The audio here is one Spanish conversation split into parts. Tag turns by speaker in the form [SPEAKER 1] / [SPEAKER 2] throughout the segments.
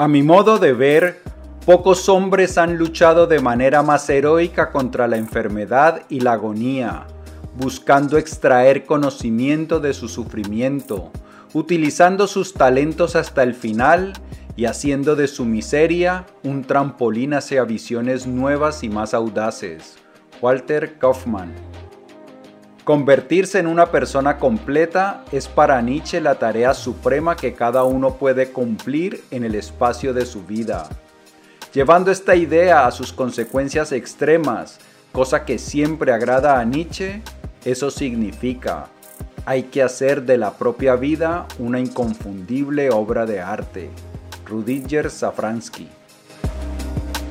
[SPEAKER 1] A mi modo de ver, pocos hombres han luchado de manera más heroica contra la enfermedad y la agonía, buscando extraer conocimiento de su sufrimiento, utilizando sus talentos hasta el final y haciendo de su miseria un trampolín hacia visiones nuevas y más audaces. Walter Kaufmann Convertirse en una persona completa es para Nietzsche la tarea suprema que cada uno puede cumplir en el espacio de su vida. Llevando esta idea a sus consecuencias extremas, cosa que siempre agrada a Nietzsche, eso significa, hay que hacer de la propia vida una inconfundible obra de arte. Rudiger Safransky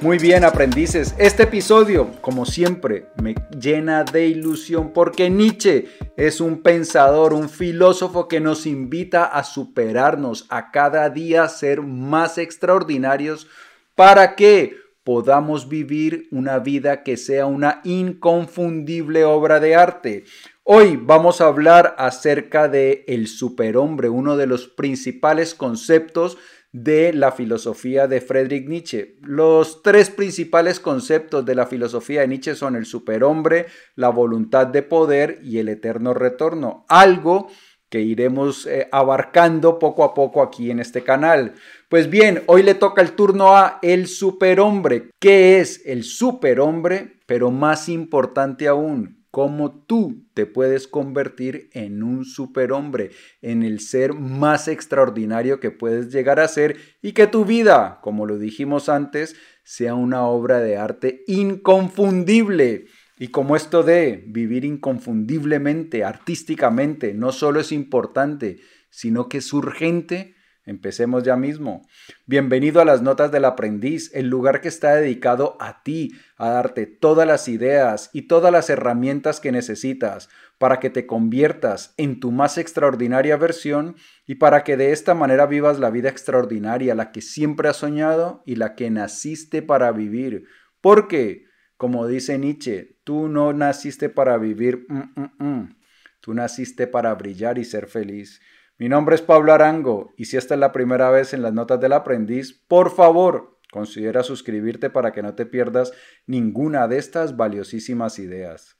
[SPEAKER 1] muy bien, aprendices. Este episodio, como siempre, me llena de ilusión porque Nietzsche es un pensador, un filósofo que nos invita a superarnos, a cada día ser más extraordinarios para que podamos vivir una vida que sea una inconfundible obra de arte. Hoy vamos a hablar acerca de el superhombre, uno de los principales conceptos de la filosofía de Friedrich Nietzsche. Los tres principales conceptos de la filosofía de Nietzsche son el superhombre, la voluntad de poder y el eterno retorno. Algo que iremos eh, abarcando poco a poco aquí en este canal. Pues bien, hoy le toca el turno a el superhombre. ¿Qué es el superhombre? Pero más importante aún, cómo tú te puedes convertir en un superhombre, en el ser más extraordinario que puedes llegar a ser y que tu vida, como lo dijimos antes, sea una obra de arte inconfundible. Y como esto de vivir inconfundiblemente, artísticamente, no solo es importante, sino que es urgente, Empecemos ya mismo. Bienvenido a las Notas del Aprendiz, el lugar que está dedicado a ti, a darte todas las ideas y todas las herramientas que necesitas para que te conviertas en tu más extraordinaria versión y para que de esta manera vivas la vida extraordinaria, la que siempre has soñado y la que naciste para vivir. Porque, como dice Nietzsche, tú no naciste para vivir, mm, mm, mm. tú naciste para brillar y ser feliz. Mi nombre es Pablo Arango y si esta es la primera vez en las notas del aprendiz, por favor, considera suscribirte para que no te pierdas ninguna de estas valiosísimas ideas.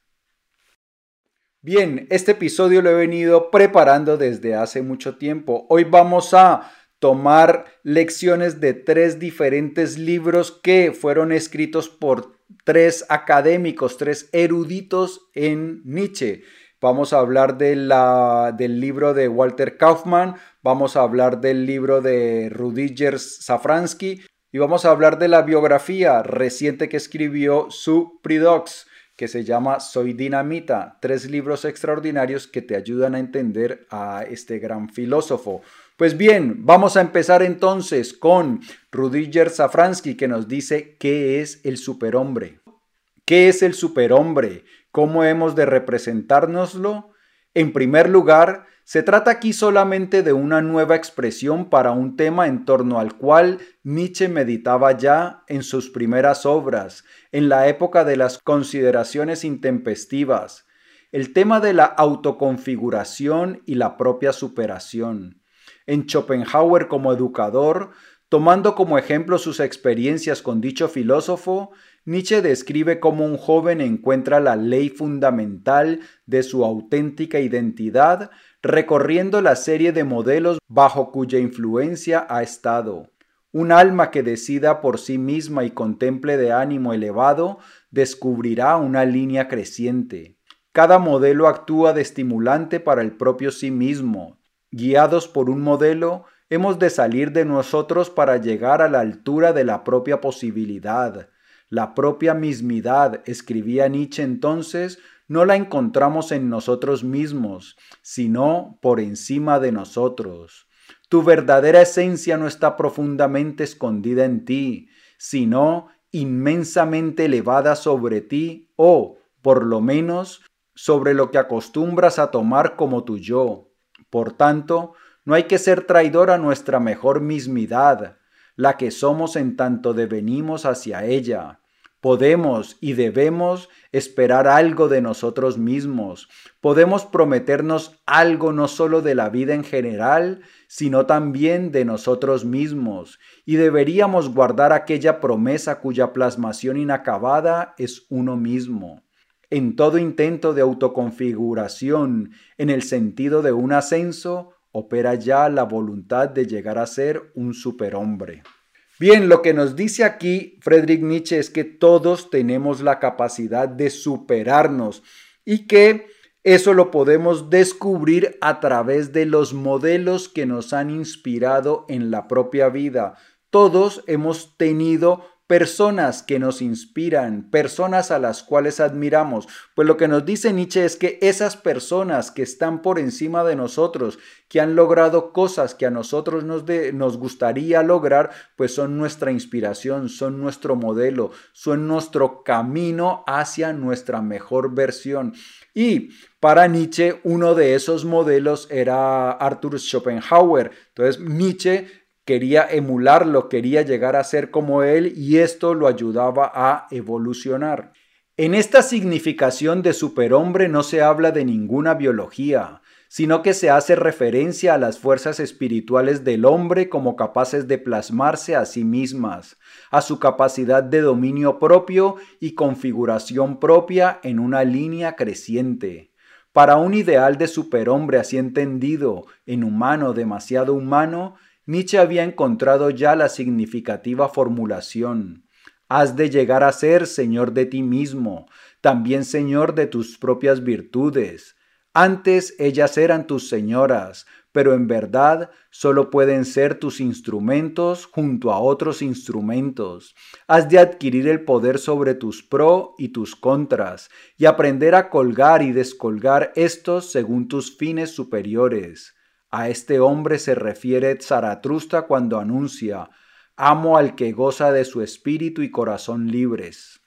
[SPEAKER 1] Bien, este episodio lo he venido preparando desde hace mucho tiempo. Hoy vamos a tomar lecciones de tres diferentes libros que fueron escritos por tres académicos, tres eruditos en Nietzsche. Vamos a hablar de la, del libro de Walter Kaufmann, vamos a hablar del libro de Rudiger Safransky y vamos a hablar de la biografía reciente que escribió Sue Pridox, que se llama Soy Dinamita, tres libros extraordinarios que te ayudan a entender a este gran filósofo. Pues bien, vamos a empezar entonces con Rudiger Safransky que nos dice qué es el superhombre. ¿Qué es el superhombre? ¿Cómo hemos de representárnoslo? En primer lugar, se trata aquí solamente de una nueva expresión para un tema en torno al cual Nietzsche meditaba ya en sus primeras obras, en la época de las consideraciones intempestivas, el tema de la autoconfiguración y la propia superación. En Schopenhauer como educador, tomando como ejemplo sus experiencias con dicho filósofo, Nietzsche describe cómo un joven encuentra la ley fundamental de su auténtica identidad recorriendo la serie de modelos bajo cuya influencia ha estado. Un alma que decida por sí misma y contemple de ánimo elevado descubrirá una línea creciente. Cada modelo actúa de estimulante para el propio sí mismo. Guiados por un modelo, hemos de salir de nosotros para llegar a la altura de la propia posibilidad. La propia mismidad, escribía Nietzsche entonces, no la encontramos en nosotros mismos, sino por encima de nosotros. Tu verdadera esencia no está profundamente escondida en ti, sino inmensamente elevada sobre ti o, por lo menos, sobre lo que acostumbras a tomar como tu yo. Por tanto, no hay que ser traidor a nuestra mejor mismidad, la que somos en tanto devenimos hacia ella. Podemos y debemos esperar algo de nosotros mismos. Podemos prometernos algo no solo de la vida en general, sino también de nosotros mismos. Y deberíamos guardar aquella promesa cuya plasmación inacabada es uno mismo. En todo intento de autoconfiguración, en el sentido de un ascenso, opera ya la voluntad de llegar a ser un superhombre. Bien, lo que nos dice aquí Friedrich Nietzsche es que todos tenemos la capacidad de superarnos y que eso lo podemos descubrir a través de los modelos que nos han inspirado en la propia vida. Todos hemos tenido personas que nos inspiran, personas a las cuales admiramos. Pues lo que nos dice Nietzsche es que esas personas que están por encima de nosotros, que han logrado cosas que a nosotros nos, nos gustaría lograr, pues son nuestra inspiración, son nuestro modelo, son nuestro camino hacia nuestra mejor versión. Y para Nietzsche, uno de esos modelos era Arthur Schopenhauer. Entonces, Nietzsche quería emularlo, quería llegar a ser como él y esto lo ayudaba a evolucionar. En esta significación de superhombre no se habla de ninguna biología, sino que se hace referencia a las fuerzas espirituales del hombre como capaces de plasmarse a sí mismas, a su capacidad de dominio propio y configuración propia en una línea creciente. Para un ideal de superhombre así entendido, en humano demasiado humano, Nietzsche había encontrado ya la significativa formulación. Has de llegar a ser señor de ti mismo, también señor de tus propias virtudes. Antes ellas eran tus señoras, pero en verdad solo pueden ser tus instrumentos junto a otros instrumentos. Has de adquirir el poder sobre tus pro y tus contras, y aprender a colgar y descolgar estos según tus fines superiores. A este hombre se refiere Zaratustra cuando anuncia, amo al que goza de su espíritu y corazón libres.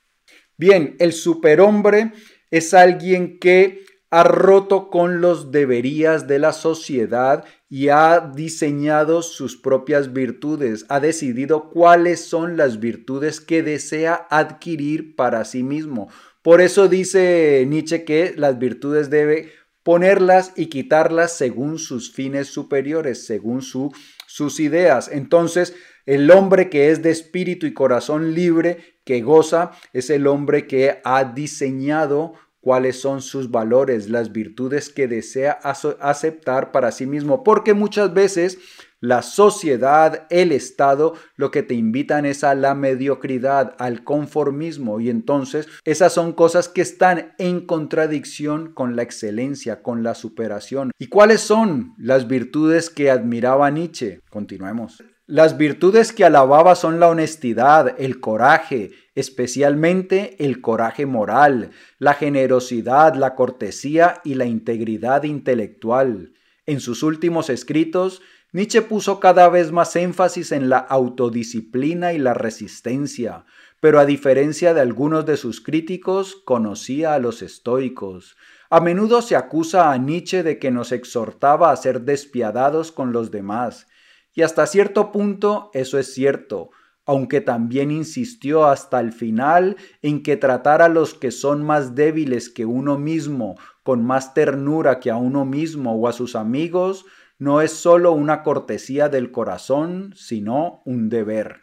[SPEAKER 1] Bien, el superhombre es alguien que ha roto con los deberías de la sociedad y ha diseñado sus propias virtudes, ha decidido cuáles son las virtudes que desea adquirir para sí mismo. Por eso dice Nietzsche que las virtudes debe ponerlas y quitarlas según sus fines superiores, según su, sus ideas. Entonces, el hombre que es de espíritu y corazón libre, que goza, es el hombre que ha diseñado cuáles son sus valores, las virtudes que desea aceptar para sí mismo, porque muchas veces la sociedad, el Estado, lo que te invitan es a la mediocridad, al conformismo y entonces esas son cosas que están en contradicción con la excelencia, con la superación. ¿Y cuáles son las virtudes que admiraba Nietzsche? Continuemos. Las virtudes que alababa son la honestidad, el coraje, especialmente el coraje moral, la generosidad, la cortesía y la integridad intelectual. En sus últimos escritos, Nietzsche puso cada vez más énfasis en la autodisciplina y la resistencia, pero a diferencia de algunos de sus críticos, conocía a los estoicos. A menudo se acusa a Nietzsche de que nos exhortaba a ser despiadados con los demás, y hasta cierto punto eso es cierto, aunque también insistió hasta el final en que tratar a los que son más débiles que uno mismo con más ternura que a uno mismo o a sus amigos no es solo una cortesía del corazón, sino un deber.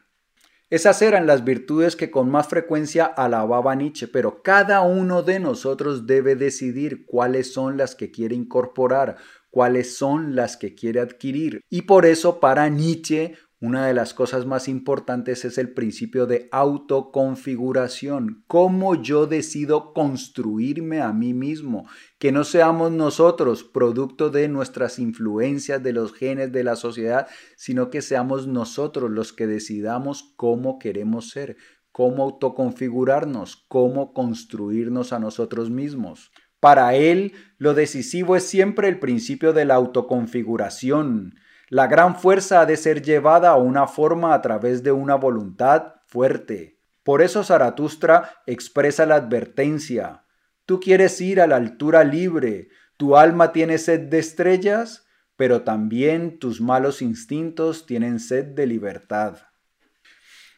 [SPEAKER 1] Esas eran las virtudes que con más frecuencia alababa Nietzsche, pero cada uno de nosotros debe decidir cuáles son las que quiere incorporar, cuáles son las que quiere adquirir. Y por eso para Nietzsche una de las cosas más importantes es el principio de autoconfiguración. Cómo yo decido construirme a mí mismo. Que no seamos nosotros producto de nuestras influencias, de los genes de la sociedad, sino que seamos nosotros los que decidamos cómo queremos ser, cómo autoconfigurarnos, cómo construirnos a nosotros mismos. Para él, lo decisivo es siempre el principio de la autoconfiguración la gran fuerza ha de ser llevada a una forma a través de una voluntad fuerte. Por eso Zaratustra expresa la advertencia. Tú quieres ir a la altura libre, tu alma tiene sed de estrellas, pero también tus malos instintos tienen sed de libertad.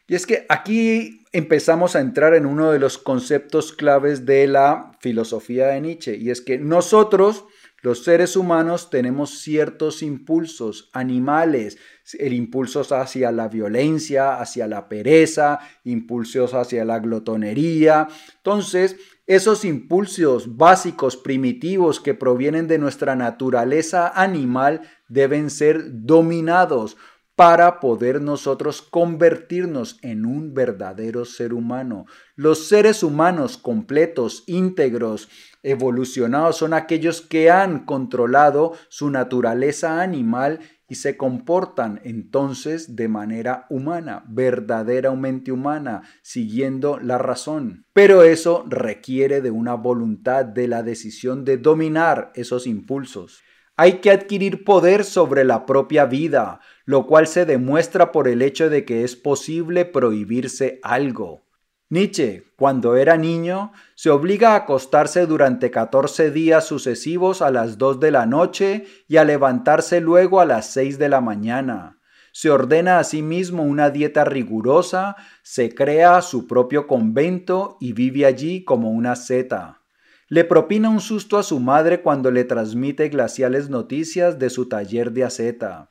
[SPEAKER 1] Y es que aquí empezamos a entrar en uno de los conceptos claves de la filosofía de Nietzsche, y es que nosotros, los seres humanos, tenemos ciertos impulsos animales, el impulso hacia la violencia, hacia la pereza, impulsos hacia la glotonería. Entonces, esos impulsos básicos, primitivos que provienen de nuestra naturaleza animal deben ser dominados para poder nosotros convertirnos en un verdadero ser humano. Los seres humanos completos, íntegros, evolucionados son aquellos que han controlado su naturaleza animal y se comportan entonces de manera humana, verdaderamente humana, siguiendo la razón. Pero eso requiere de una voluntad, de la decisión de dominar esos impulsos. Hay que adquirir poder sobre la propia vida, lo cual se demuestra por el hecho de que es posible prohibirse algo. Nietzsche, cuando era niño, se obliga a acostarse durante 14 días sucesivos a las 2 de la noche y a levantarse luego a las 6 de la mañana. Se ordena a sí mismo una dieta rigurosa, se crea su propio convento y vive allí como una seta. Le propina un susto a su madre cuando le transmite glaciales noticias de su taller de aceta.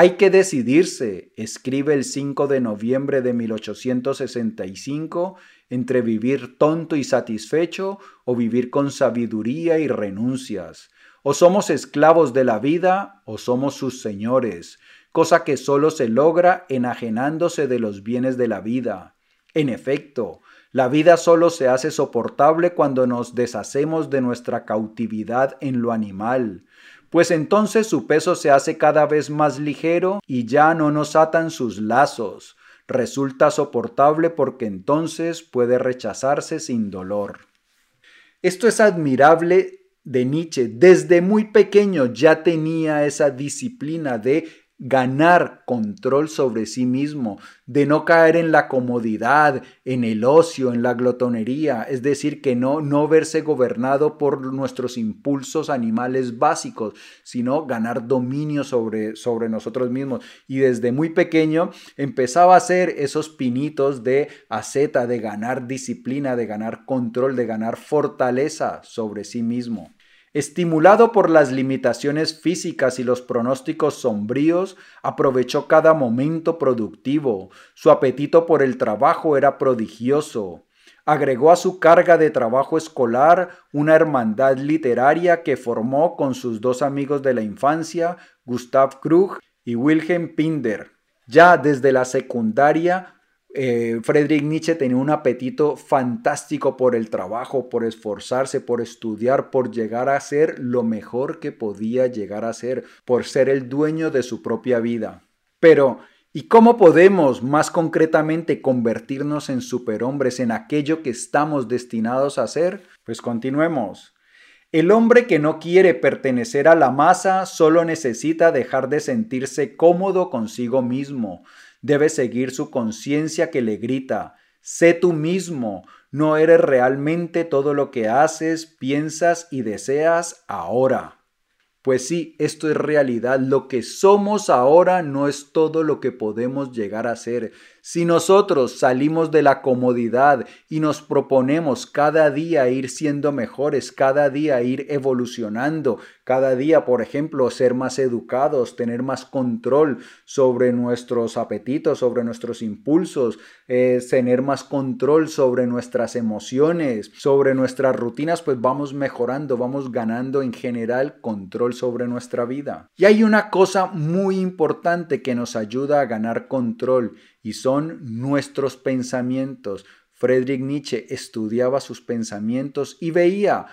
[SPEAKER 1] Hay que decidirse, escribe el 5 de noviembre de 1865, entre vivir tonto y satisfecho o vivir con sabiduría y renuncias. O somos esclavos de la vida o somos sus señores, cosa que solo se logra enajenándose de los bienes de la vida. En efecto, la vida solo se hace soportable cuando nos deshacemos de nuestra cautividad en lo animal, pues entonces su peso se hace cada vez más ligero y ya no nos atan sus lazos. Resulta soportable porque entonces puede rechazarse sin dolor. Esto es admirable de Nietzsche. Desde muy pequeño ya tenía esa disciplina de ganar control sobre sí mismo, de no caer en la comodidad, en el ocio, en la glotonería, es decir, que no, no verse gobernado por nuestros impulsos animales básicos, sino ganar dominio sobre, sobre nosotros mismos. Y desde muy pequeño empezaba a hacer esos pinitos de aceta, de ganar disciplina, de ganar control, de ganar fortaleza sobre sí mismo. Estimulado por las limitaciones físicas y los pronósticos sombríos, aprovechó cada momento productivo. Su apetito por el trabajo era prodigioso. Agregó a su carga de trabajo escolar una hermandad literaria que formó con sus dos amigos de la infancia, Gustav Krug y Wilhelm Pinder. Ya desde la secundaria eh, Friedrich Nietzsche tenía un apetito fantástico por el trabajo, por esforzarse, por estudiar, por llegar a ser lo mejor que podía llegar a ser, por ser el dueño de su propia vida. Pero, ¿y cómo podemos más concretamente convertirnos en superhombres, en aquello que estamos destinados a ser? Pues continuemos. El hombre que no quiere pertenecer a la masa solo necesita dejar de sentirse cómodo consigo mismo, debe seguir su conciencia que le grita, sé tú mismo, no eres realmente todo lo que haces, piensas y deseas ahora. Pues sí, esto es realidad. Lo que somos ahora no es todo lo que podemos llegar a ser. Si nosotros salimos de la comodidad y nos proponemos cada día ir siendo mejores, cada día ir evolucionando, cada día, por ejemplo, ser más educados, tener más control sobre nuestros apetitos, sobre nuestros impulsos, eh, tener más control sobre nuestras emociones, sobre nuestras rutinas, pues vamos mejorando, vamos ganando en general control sobre nuestra vida. Y hay una cosa muy importante que nos ayuda a ganar control y son nuestros pensamientos. Friedrich Nietzsche estudiaba sus pensamientos y veía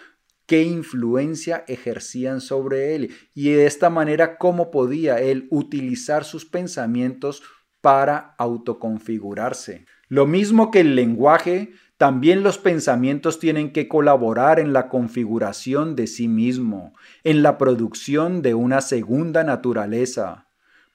[SPEAKER 1] qué influencia ejercían sobre él y de esta manera cómo podía él utilizar sus pensamientos para autoconfigurarse. Lo mismo que el lenguaje, también los pensamientos tienen que colaborar en la configuración de sí mismo, en la producción de una segunda naturaleza.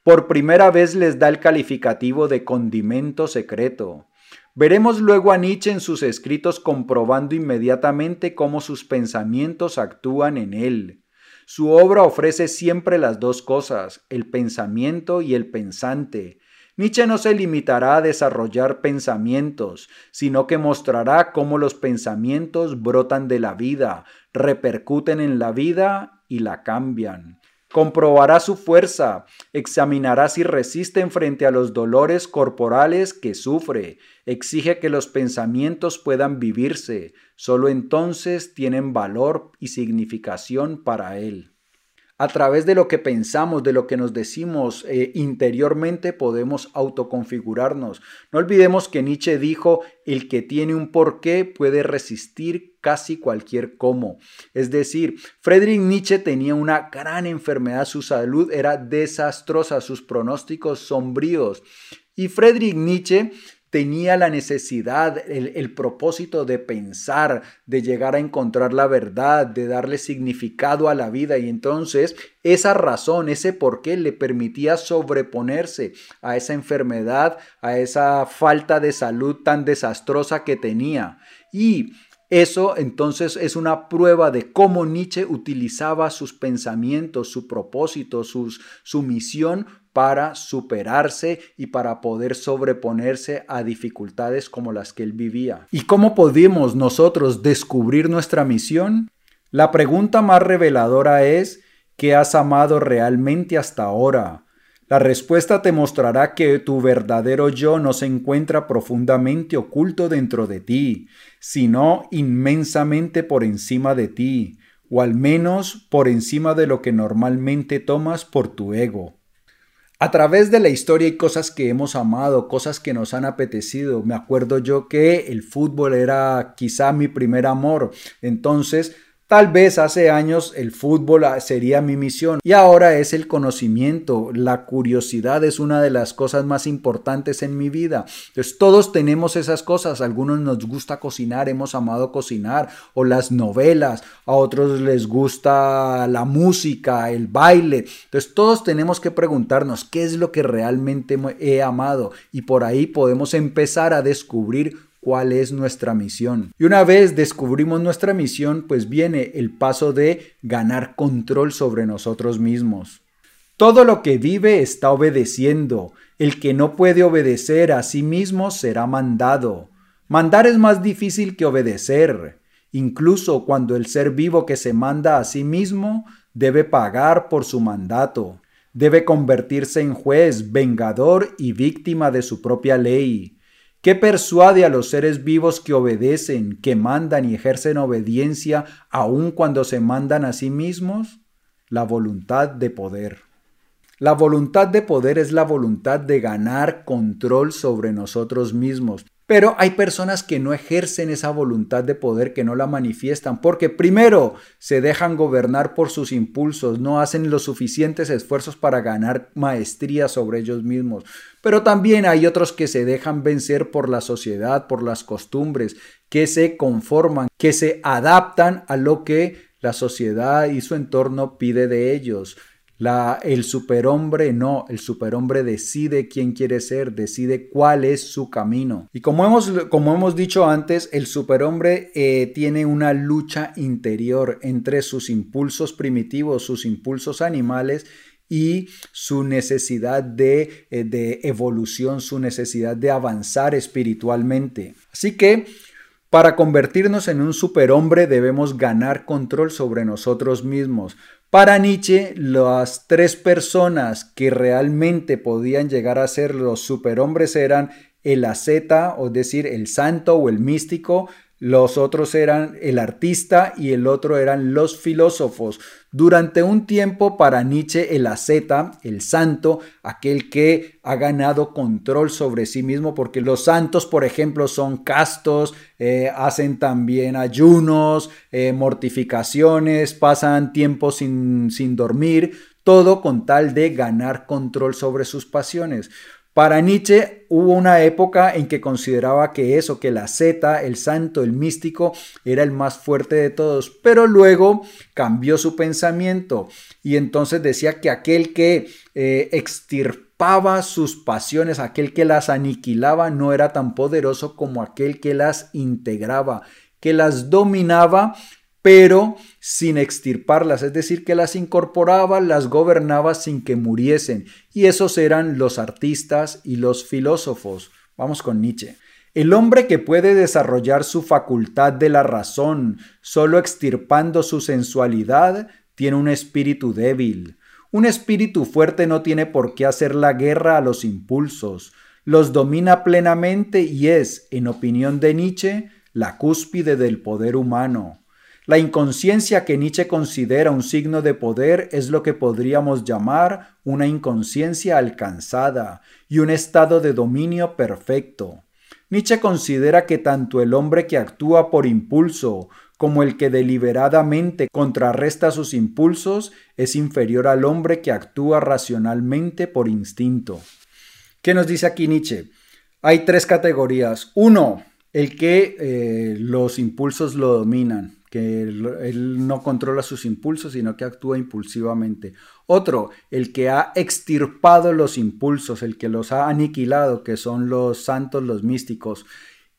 [SPEAKER 1] Por primera vez les da el calificativo de condimento secreto. Veremos luego a Nietzsche en sus escritos comprobando inmediatamente cómo sus pensamientos actúan en él. Su obra ofrece siempre las dos cosas, el pensamiento y el pensante. Nietzsche no se limitará a desarrollar pensamientos, sino que mostrará cómo los pensamientos brotan de la vida, repercuten en la vida y la cambian. Comprobará su fuerza, examinará si resisten frente a los dolores corporales que sufre, exige que los pensamientos puedan vivirse, solo entonces tienen valor y significación para él a través de lo que pensamos, de lo que nos decimos eh, interiormente, podemos autoconfigurarnos. No olvidemos que Nietzsche dijo, el que tiene un porqué puede resistir casi cualquier cómo. Es decir, Friedrich Nietzsche tenía una gran enfermedad, su salud era desastrosa, sus pronósticos sombríos. Y Friedrich Nietzsche tenía la necesidad, el, propósito de pensar, de llegar a encontrar la verdad, de darle significado a la vida y entonces esa razón, ese por qué le permitía sobreponerse a esa enfermedad, a esa falta de salud tan desastrosa que tenía. Y eso entonces es una prueba de cómo Nietzsche utilizaba sus pensamientos, su propósito, su misión para superarse y para poder sobreponerse a dificultades como las que él vivía. ¿Y cómo podemos nosotros descubrir nuestra misión? La pregunta más reveladora es, ¿qué has amado realmente hasta ahora? La respuesta te mostrará que tu verdadero yo no se encuentra profundamente oculto dentro de ti, sino inmensamente por encima de ti, o al menos por encima de lo que normalmente tomas por tu ego. A través de la historia hay cosas que hemos amado, cosas que nos han apetecido. Me acuerdo yo que el fútbol era quizá mi primer amor. Entonces, Tal vez hace años el fútbol sería mi misión y ahora es el conocimiento. La curiosidad es una de las cosas más importantes en mi vida. Entonces todos tenemos esas cosas. A algunos nos gusta cocinar, hemos amado cocinar o las novelas. A otros les gusta la música, el baile. Entonces todos tenemos que preguntarnos qué es lo que realmente he amado y por ahí podemos empezar a descubrir cuál es nuestra misión. Y una vez descubrimos nuestra misión, pues viene el paso de ganar control sobre nosotros mismos. Todo lo que vive está obedeciendo. El que no puede obedecer a sí mismo será mandado. Mandar es más difícil que obedecer. Incluso cuando el ser vivo que se manda a sí mismo debe pagar por su mandato. Debe convertirse en juez, vengador y víctima de su propia ley. ¿Qué persuade a los seres vivos que obedecen, que mandan y ejercen obediencia aun cuando se mandan a sí mismos? La voluntad de poder. La voluntad de poder es la voluntad de ganar control sobre nosotros mismos. Pero hay personas que no ejercen esa voluntad de poder, que no la manifiestan, porque primero se dejan gobernar por sus impulsos, no hacen los suficientes esfuerzos para ganar maestría sobre ellos mismos. Pero también hay otros que se dejan vencer por la sociedad, por las costumbres, que se conforman, que se adaptan a lo que la sociedad y su entorno pide de ellos. La, el superhombre no, el superhombre decide quién quiere ser, decide cuál es su camino. Y como hemos, como hemos dicho antes, el superhombre eh, tiene una lucha interior entre sus impulsos primitivos, sus impulsos animales y su necesidad de, eh, de evolución, su necesidad de avanzar espiritualmente. Así que para convertirnos en un superhombre debemos ganar control sobre nosotros mismos. Para Nietzsche, las tres personas que realmente podían llegar a ser los superhombres eran el asceta, o decir, el santo o el místico, los otros eran el artista y el otro eran los filósofos. Durante un tiempo para Nietzsche el asceta, el santo, aquel que ha ganado control sobre sí mismo, porque los santos, por ejemplo, son castos, eh, hacen también ayunos, eh, mortificaciones, pasan tiempo sin, sin dormir, todo con tal de ganar control sobre sus pasiones. Para Nietzsche hubo una época en que consideraba que eso, que la Z, el santo, el místico, era el más fuerte de todos, pero luego cambió su pensamiento y entonces decía que aquel que eh, extirpaba sus pasiones, aquel que las aniquilaba, no era tan poderoso como aquel que las integraba, que las dominaba pero sin extirparlas, es decir, que las incorporaba, las gobernaba sin que muriesen, y esos eran los artistas y los filósofos. Vamos con Nietzsche. El hombre que puede desarrollar su facultad de la razón solo extirpando su sensualidad tiene un espíritu débil. Un espíritu fuerte no tiene por qué hacer la guerra a los impulsos, los domina plenamente y es, en opinión de Nietzsche, la cúspide del poder humano. La inconsciencia que Nietzsche considera un signo de poder es lo que podríamos llamar una inconsciencia alcanzada y un estado de dominio perfecto. Nietzsche considera que tanto el hombre que actúa por impulso como el que deliberadamente contrarresta sus impulsos es inferior al hombre que actúa racionalmente por instinto. ¿Qué nos dice aquí Nietzsche? Hay tres categorías. Uno, el que eh, los impulsos lo dominan, que él, no controla sus impulsos, sino que actúa impulsivamente. Otro, el que ha extirpado los impulsos, el que los ha aniquilado, que son los santos, los místicos.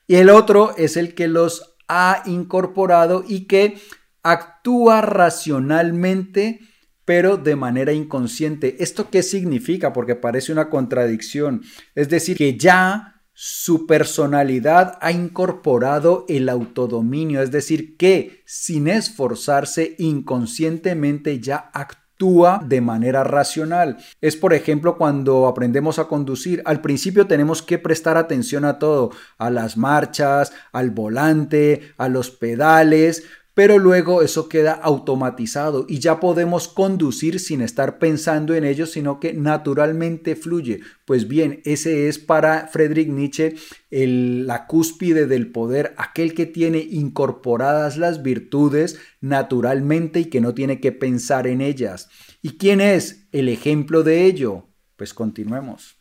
[SPEAKER 1] Y el otro es el que los ha incorporado y que actúa racionalmente pero de manera inconsciente. ¿Esto qué significa? Porque parece una contradicción. Es decir, que ya su personalidad ha incorporado el autodominio, es decir, que sin esforzarse inconscientemente ya actúa de manera racional. Es por ejemplo cuando aprendemos a conducir, al principio tenemos que prestar atención a todo, a las marchas, al volante, a los pedales, pero luego eso queda automatizado y ya podemos conducir sin estar pensando en ello, sino que naturalmente fluye. Pues bien, ese es para Friedrich Nietzsche la cúspide del poder, aquel que tiene incorporadas las virtudes naturalmente y que no tiene que pensar en ellas. ¿Y quién es el ejemplo de ello? Pues continuemos.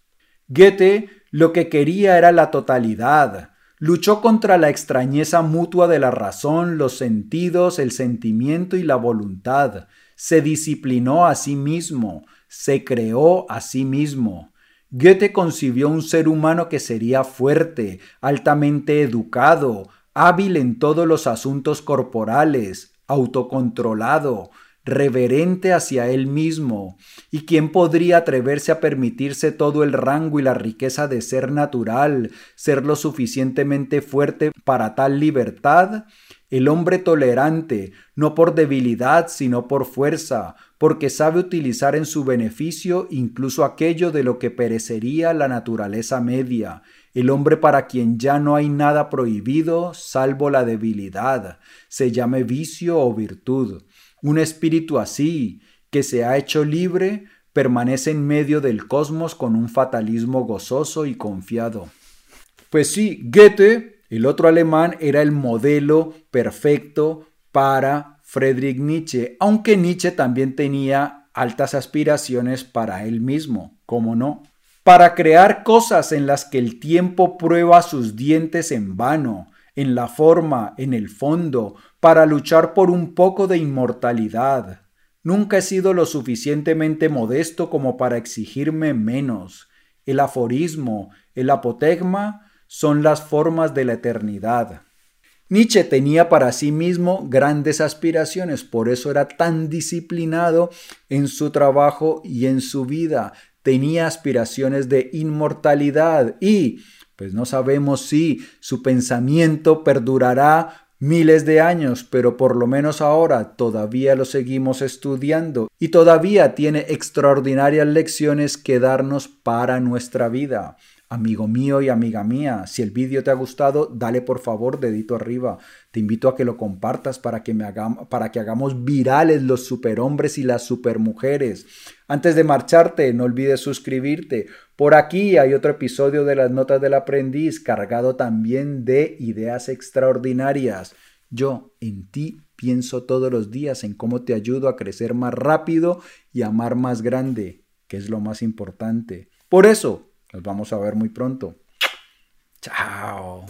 [SPEAKER 1] Goethe lo que quería era la totalidad, Luchó contra la extrañeza mutua de la razón, los sentidos, el sentimiento y la voluntad. Se disciplinó a sí mismo, se creó a sí mismo. Goethe concibió un ser humano que sería fuerte, altamente educado, hábil en todos los asuntos corporales, autocontrolado, reverente hacia él mismo, y quién podría atreverse a permitirse todo el rango y la riqueza de ser natural, ser lo suficientemente fuerte para tal libertad, el hombre tolerante, no por debilidad, sino por fuerza, porque sabe utilizar en su beneficio incluso aquello de lo que perecería la naturaleza media, el hombre para quien ya no hay nada prohibido salvo la debilidad, se llame vicio o virtud. Un espíritu así, que se ha hecho libre, permanece en medio del cosmos con un fatalismo gozoso y confiado. Pues sí, Goethe, el otro alemán, era el modelo perfecto para Friedrich Nietzsche, aunque Nietzsche también tenía altas aspiraciones para él mismo, ¿cómo no? Para crear cosas en las que el tiempo prueba sus dientes en vano, en la forma, en el fondo, para luchar por un poco de inmortalidad. Nunca he sido lo suficientemente modesto como para exigirme menos. El aforismo, el apotegma son las formas de la eternidad. Nietzsche tenía para sí mismo grandes aspiraciones, por eso era tan disciplinado en su trabajo y en su vida. Tenía aspiraciones de inmortalidad y pues no sabemos si su pensamiento perdurará miles de años, pero por lo menos ahora todavía lo seguimos estudiando y todavía tiene extraordinarias lecciones que darnos para nuestra vida. Amigo mío y amiga mía, si el vídeo te ha gustado, dale por favor dedito arriba. Te invito a que lo compartas para que, me para que hagamos virales los superhombres y las supermujeres. Antes de marcharte, no olvides suscribirte. Por aquí hay otro episodio de las Notas del Aprendiz cargado también de ideas extraordinarias. Yo en ti pienso todos los días en cómo te ayudo a crecer más rápido y amar más grande, que es lo más importante. Por eso, nos vamos a ver muy pronto. Chao.